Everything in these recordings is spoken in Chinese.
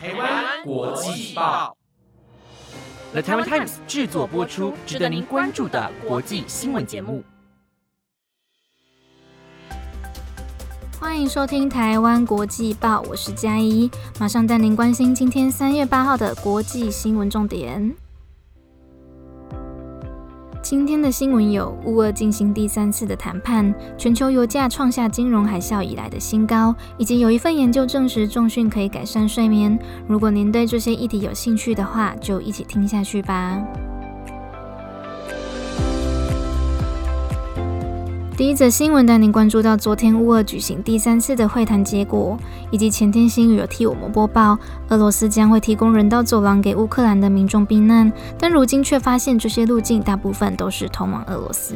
台湾国际报，The Taiwan Times 制作播出，值得您关注的国际新闻节目。欢迎收听台湾国际报，我是嘉怡，马上带您关心今天三月八号的国际新闻重点。今天的新闻有：乌俄进行第三次的谈判，全球油价创下金融海啸以来的新高，以及有一份研究证实重训可以改善睡眠。如果您对这些议题有兴趣的话，就一起听下去吧。第一则新闻带您关注到昨天乌俄举行第三次的会谈结果，以及前天新语有替我们播报，俄罗斯将会提供人道走廊给乌克兰的民众避难，但如今却发现这些路径大部分都是通往俄罗斯。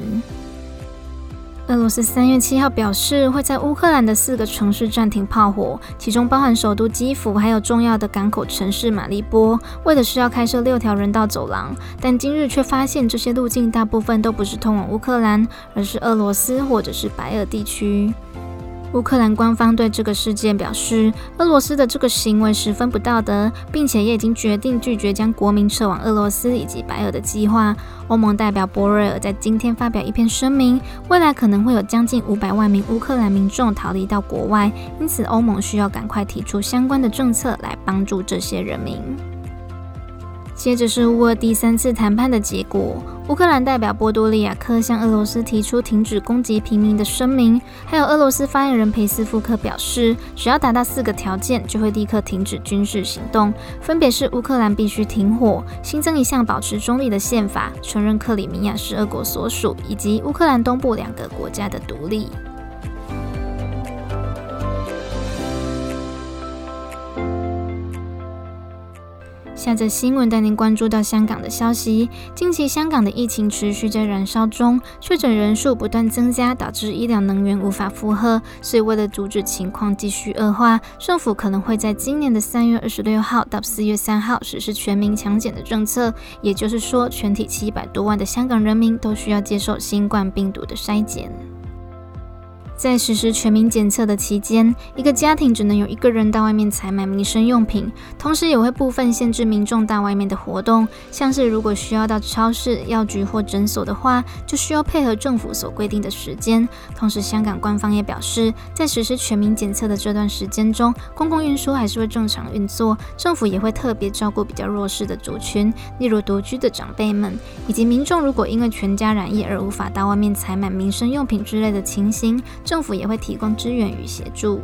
俄罗斯三月七号表示，会在乌克兰的四个城市暂停炮火，其中包含首都基辅，还有重要的港口城市马利波，为的是要开设六条人道走廊。但今日却发现，这些路径大部分都不是通往乌克兰，而是俄罗斯或者是白俄地区。乌克兰官方对这个事件表示，俄罗斯的这个行为十分不道德，并且也已经决定拒绝将国民撤往俄罗斯以及白俄的计划。欧盟代表博瑞尔在今天发表一篇声明，未来可能会有将近五百万名乌克兰民众逃离到国外，因此欧盟需要赶快提出相关的政策来帮助这些人民。接着是乌俄第三次谈判的结果。乌克兰代表波多利亚克向俄罗斯提出停止攻击平民的声明，还有俄罗斯发言人佩斯夫克表示，只要达到四个条件，就会立刻停止军事行动，分别是乌克兰必须停火、新增一项保持中立的宪法、承认克里米亚是俄国所属，以及乌克兰东部两个国家的独立。下则新闻带您关注到香港的消息。近期香港的疫情持续在燃烧中，确诊人数不断增加，导致医疗能源无法负荷。所以为了阻止情况继续恶化，政府可能会在今年的三月二十六号到四月三号实施全民强检的政策。也就是说，全体七百多万的香港人民都需要接受新冠病毒的筛检。在实施全民检测的期间，一个家庭只能有一个人到外面采买民生用品，同时也会部分限制民众到外面的活动。像是如果需要到超市、药局或诊所的话，就需要配合政府所规定的时间。同时，香港官方也表示，在实施全民检测的这段时间中，公共运输还是会正常运作。政府也会特别照顾比较弱势的族群，例如独居的长辈们，以及民众如果因为全家染疫而无法到外面采买民生用品之类的情形。政府也会提供支援与协助。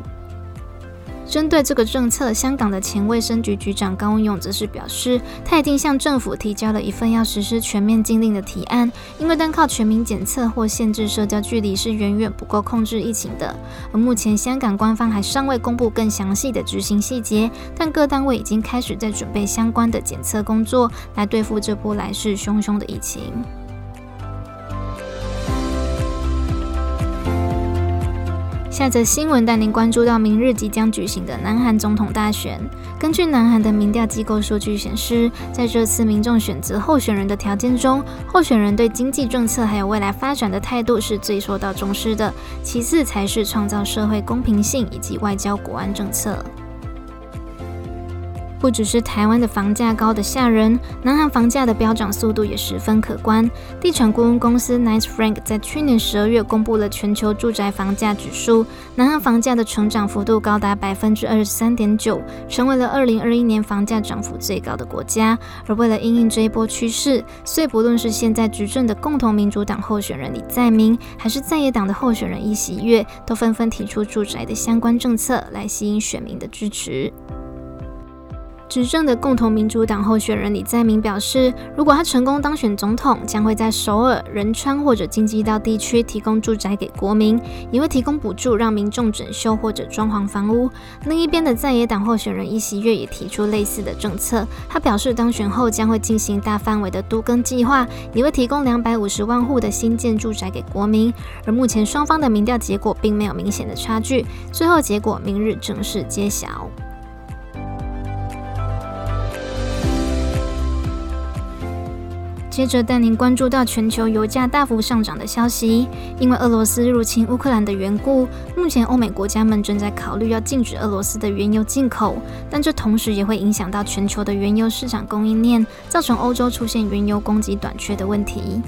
针对这个政策，香港的前卫生局局长高文勇则是表示，他已经向政府提交了一份要实施全面禁令的提案，因为单靠全民检测或限制社交距离是远远不够控制疫情的。而目前香港官方还尚未公布更详细的执行细节，但各单位已经开始在准备相关的检测工作，来对付这波来势汹汹的疫情。下则新闻带您关注到明日即将举行的南韩总统大选。根据南韩的民调机构数据显示，在这次民众选择候选人的条件中，候选人对经济政策还有未来发展的态度是最受到重视的，其次才是创造社会公平性以及外交国安政策。不只是台湾的房价高的吓人，南韩房价的飙涨速度也十分可观。地产顾问公司 Nice Frank 在去年十二月公布了全球住宅房价指数，南韩房价的成长幅度高达百分之二十三点九，成为了二零二一年房价涨幅最高的国家。而为了应应这一波趋势，所以不论是现在执政的共同民主党候选人李在明，还是在野党的候选人尹锡悦，都纷纷提出住宅的相关政策来吸引选民的支持。执政的共同民主党候选人李在明表示，如果他成功当选总统，将会在首尔、仁川或者京畿道地区提供住宅给国民，也会提供补助让民众整修或者装潢房屋。另一边的在野党候选人尹锡悦也提出类似的政策，他表示当选后将会进行大范围的都更计划，也会提供两百五十万户的新建住宅给国民。而目前双方的民调结果并没有明显的差距，最后结果明日正式揭晓。接着带您关注到全球油价大幅上涨的消息。因为俄罗斯入侵乌克兰的缘故，目前欧美国家们正在考虑要禁止俄罗斯的原油进口，但这同时也会影响到全球的原油市场供应链，造成欧洲出现原油供给短缺的问题。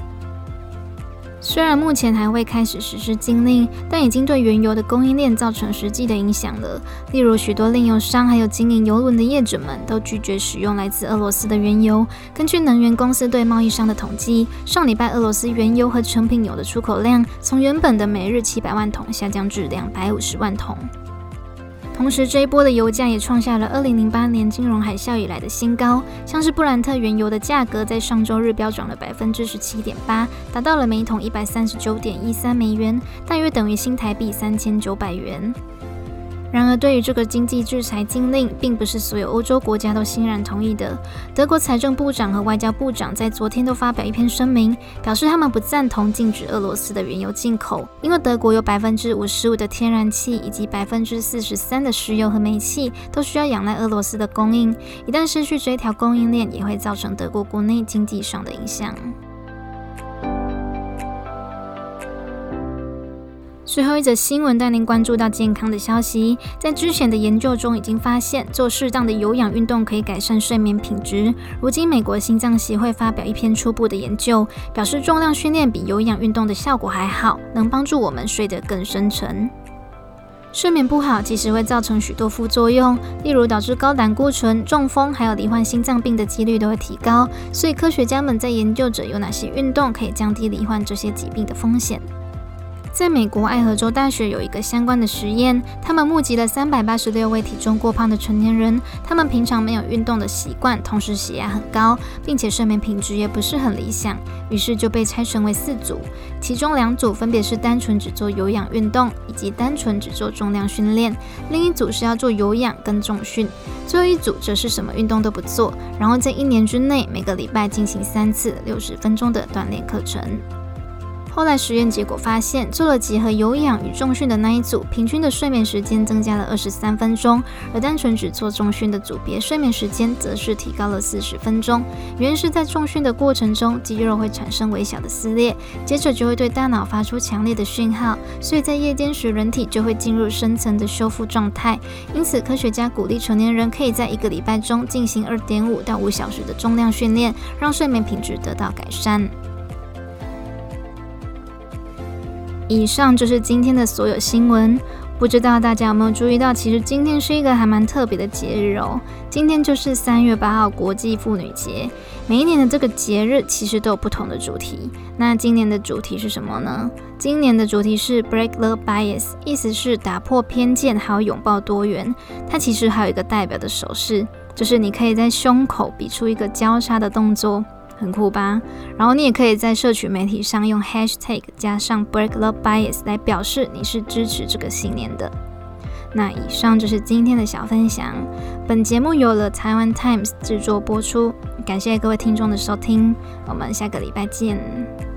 虽然目前还未开始实施禁令，但已经对原油的供应链造成实际的影响了。例如，许多炼油商还有经营油轮的业者们都拒绝使用来自俄罗斯的原油。根据能源公司对贸易商的统计，上礼拜俄罗斯原油和成品油的出口量从原本的每日七百万桶下降至两百五十万桶。同时，这一波的油价也创下了二零零八年金融海啸以来的新高。像是布兰特原油的价格在上周日飙涨了百分之十七点八，达到了每桶一百三十九点一三美元，大约等于新台币三千九百元。然而，对于这个经济制裁禁令，并不是所有欧洲国家都欣然同意的。德国财政部长和外交部长在昨天都发表一篇声明，表示他们不赞同禁止俄罗斯的原油进口，因为德国有百分之五十五的天然气以及百分之四十三的石油和煤气都需要仰赖俄罗斯的供应，一旦失去这条供应链，也会造成德国国内经济上的影响。最后一则新闻带您关注到健康的消息。在之前的研究中，已经发现做适当的有氧运动可以改善睡眠品质。如今，美国心脏协会发表一篇初步的研究，表示重量训练比有氧运动的效果还好，能帮助我们睡得更深沉。睡眠不好其实会造成许多副作用，例如导致高胆固醇、中风，还有罹患心脏病的几率都会提高。所以，科学家们在研究着有哪些运动可以降低罹患这些疾病的风险。在美国爱荷州大学有一个相关的实验，他们募集了三百八十六位体重过胖的成年人，他们平常没有运动的习惯，同时血压很高，并且睡眠品质也不是很理想，于是就被拆成为四组，其中两组分别是单纯只做有氧运动，以及单纯只做重量训练，另一组是要做有氧跟重训，最后一组则是什么运动都不做，然后在一年之内每个礼拜进行三次六十分钟的锻炼课程。后来实验结果发现，做了结合有氧与重训的那一组，平均的睡眠时间增加了二十三分钟；而单纯只做重训的组别，睡眠时间则是提高了四十分钟。原因是在重训的过程中，肌肉会产生微小的撕裂，接着就会对大脑发出强烈的讯号，所以在夜间时，人体就会进入深层的修复状态。因此，科学家鼓励成年人可以在一个礼拜中进行二点五到五小时的重量训练，让睡眠品质得到改善。以上就是今天的所有新闻。不知道大家有没有注意到，其实今天是一个还蛮特别的节日哦。今天就是三月八号国际妇女节。每一年的这个节日其实都有不同的主题。那今年的主题是什么呢？今年的主题是 Break the Bias，意思是打破偏见，还有拥抱多元。它其实还有一个代表的手势，就是你可以在胸口比出一个交叉的动作。很酷吧？然后你也可以在社群媒体上用 hashtag 加上 break the bias 来表示你是支持这个信念的。那以上就是今天的小分享。本节目由了台湾 Times 制作播出，感谢各位听众的收听，我们下个礼拜见。